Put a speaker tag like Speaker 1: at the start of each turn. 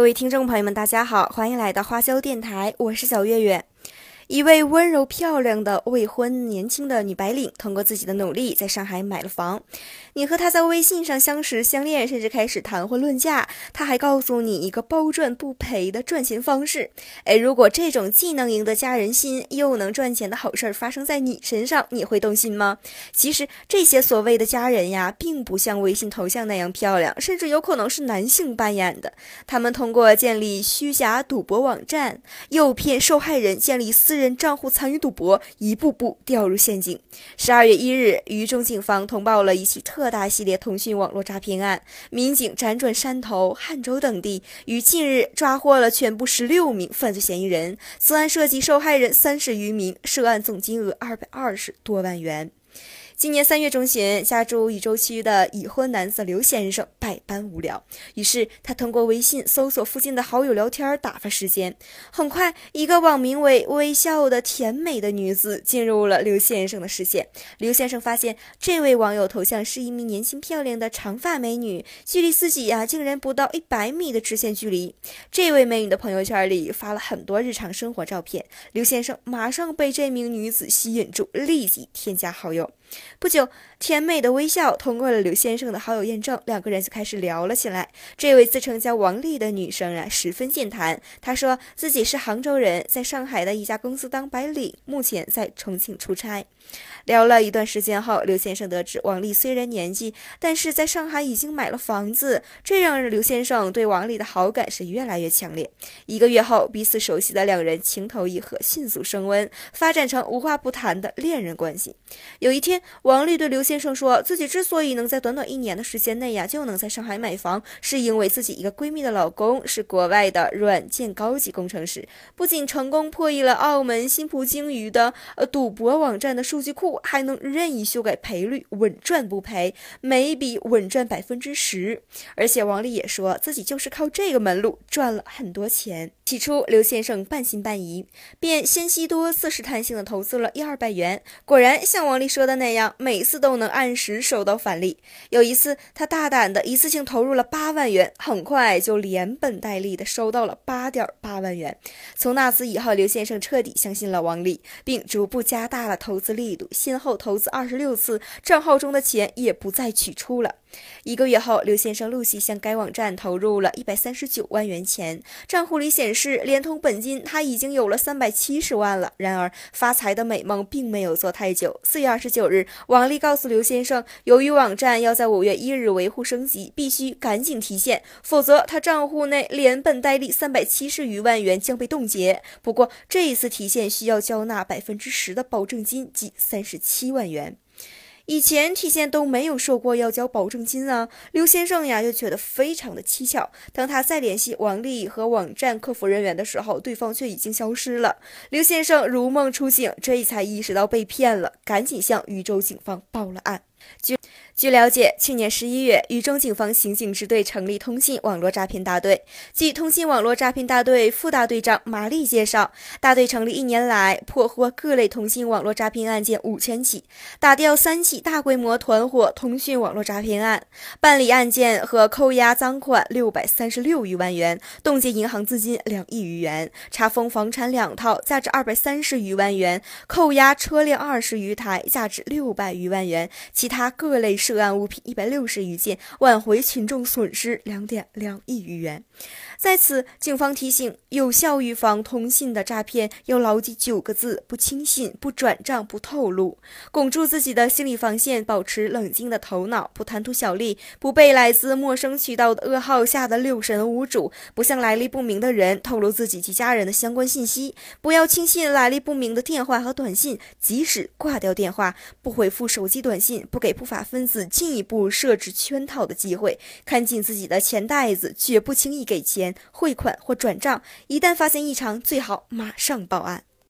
Speaker 1: 各位听众朋友们，大家好，欢迎来到花椒电台，我是小月月。一位温柔漂亮的未婚年轻的女白领，通过自己的努力在上海买了房。你和她在微信上相识相恋，甚至开始谈婚论嫁。她还告诉你一个包赚不赔的赚钱方式。哎，如果这种既能赢得家人心，又能赚钱的好事儿发生在你身上，你会动心吗？其实这些所谓的家人呀，并不像微信头像那样漂亮，甚至有可能是男性扮演的。他们通过建立虚假赌博网站，诱骗受害人建立私。人账户参与赌博，一步步掉入陷阱。十二月一日，渝中警方通报了一起特大系列通讯网络诈骗案，民警辗转汕头、汉州等地，于近日抓获了全部十六名犯罪嫌疑人。此案涉及受害人三十余名，涉案总金额二百二十多万元。今年三月中旬，家住禹州区的已婚男子刘先生百般无聊，于是他通过微信搜索附近的好友聊天打发时间。很快，一个网名为“微笑的甜美”的女子进入了刘先生的视线。刘先生发现，这位网友头像是一名年轻漂亮的长发美女，距离自己呀竟然不到一百米的直线距离。这位美女的朋友圈里发了很多日常生活照片，刘先生马上被这名女子吸引住，立即添加好友。不久，甜美的微笑通过了刘先生的好友验证，两个人就开始聊了起来。这位自称叫王丽的女生啊，十分健谈。她说自己是杭州人，在上海的一家公司当白领，目前在重庆出差。聊了一段时间后，刘先生得知王丽虽然年纪，但是在上海已经买了房子，这让刘先生对王丽的好感是越来越强烈。一个月后，彼此熟悉的两人情投意合，迅速升温，发展成无话不谈的恋人关系。有一天，王丽对刘先生说，自己之所以能在短短一年的时间内呀就能在上海买房，是因为自己一个闺蜜的老公是国外的软件高级工程师，不仅成功破译了澳门新葡京鱼的呃赌博网站的数据库。还能任意修改赔率，稳赚不赔，每笔稳赚百分之十。而且王丽也说自己就是靠这个门路赚了很多钱。起初，刘先生半信半疑，便先期多次试探性的投资了一二百元。果然，像王丽说的那样，每次都能按时收到返利。有一次，他大胆的一次性投入了八万元，很快就连本带利的收到了八点八万元。从那次以后，刘先生彻底相信了王丽，并逐步加大了投资力度，先后投资二十六次，账号中的钱也不再取出了。一个月后，刘先生陆续向该网站投入了一百三十九万元钱，账户里显示，连同本金，他已经有了三百七十万了。然而，发财的美梦并没有做太久。四月二十九日，王丽告诉刘先生，由于网站要在五月一日维护升级，必须赶紧提现，否则他账户内连本带利三百七十余万元将被冻结。不过，这一次提现需要交纳百分之十的保证金，即三十七万元。以前提现都没有说过要交保证金啊，刘先生呀就觉得非常的蹊跷。当他再联系王丽和网站客服人员的时候，对方却已经消失了。刘先生如梦初醒，这才意识到被骗了，赶紧向禹州警方报了案。据据了解，去年十一月，渝中警方刑警支队成立通信网络诈骗大队。据通信网络诈骗大队副大队长马丽介绍，大队成立一年来，破获各类通信网络诈骗案件五千起，打掉三起大规模团伙通讯网络诈骗案，办理案件和扣押赃款六百三十六余万元，冻结银行资金两亿余元，查封房产两套，价值二百三十余万元，扣押车辆二十余台，价值六百余万元，其他各类。涉案物品一百六十余件，挽回群众损失两点两亿余元。在此，警方提醒：有效预防通信的诈骗，要牢记九个字：不轻信、不转账、不透露。拱住自己的心理防线，保持冷静的头脑，不贪图小利，不被来自陌生渠道的噩耗吓得六神无主，不向来历不明的人透露自己及家人的相关信息，不要轻信来历不明的电话和短信，即使挂掉电话，不回复手机短信，不给不法分子。进一步设置圈套的机会，看紧自己的钱袋子，绝不轻易给钱、汇款或转账。一旦发现异常，最好马上报案。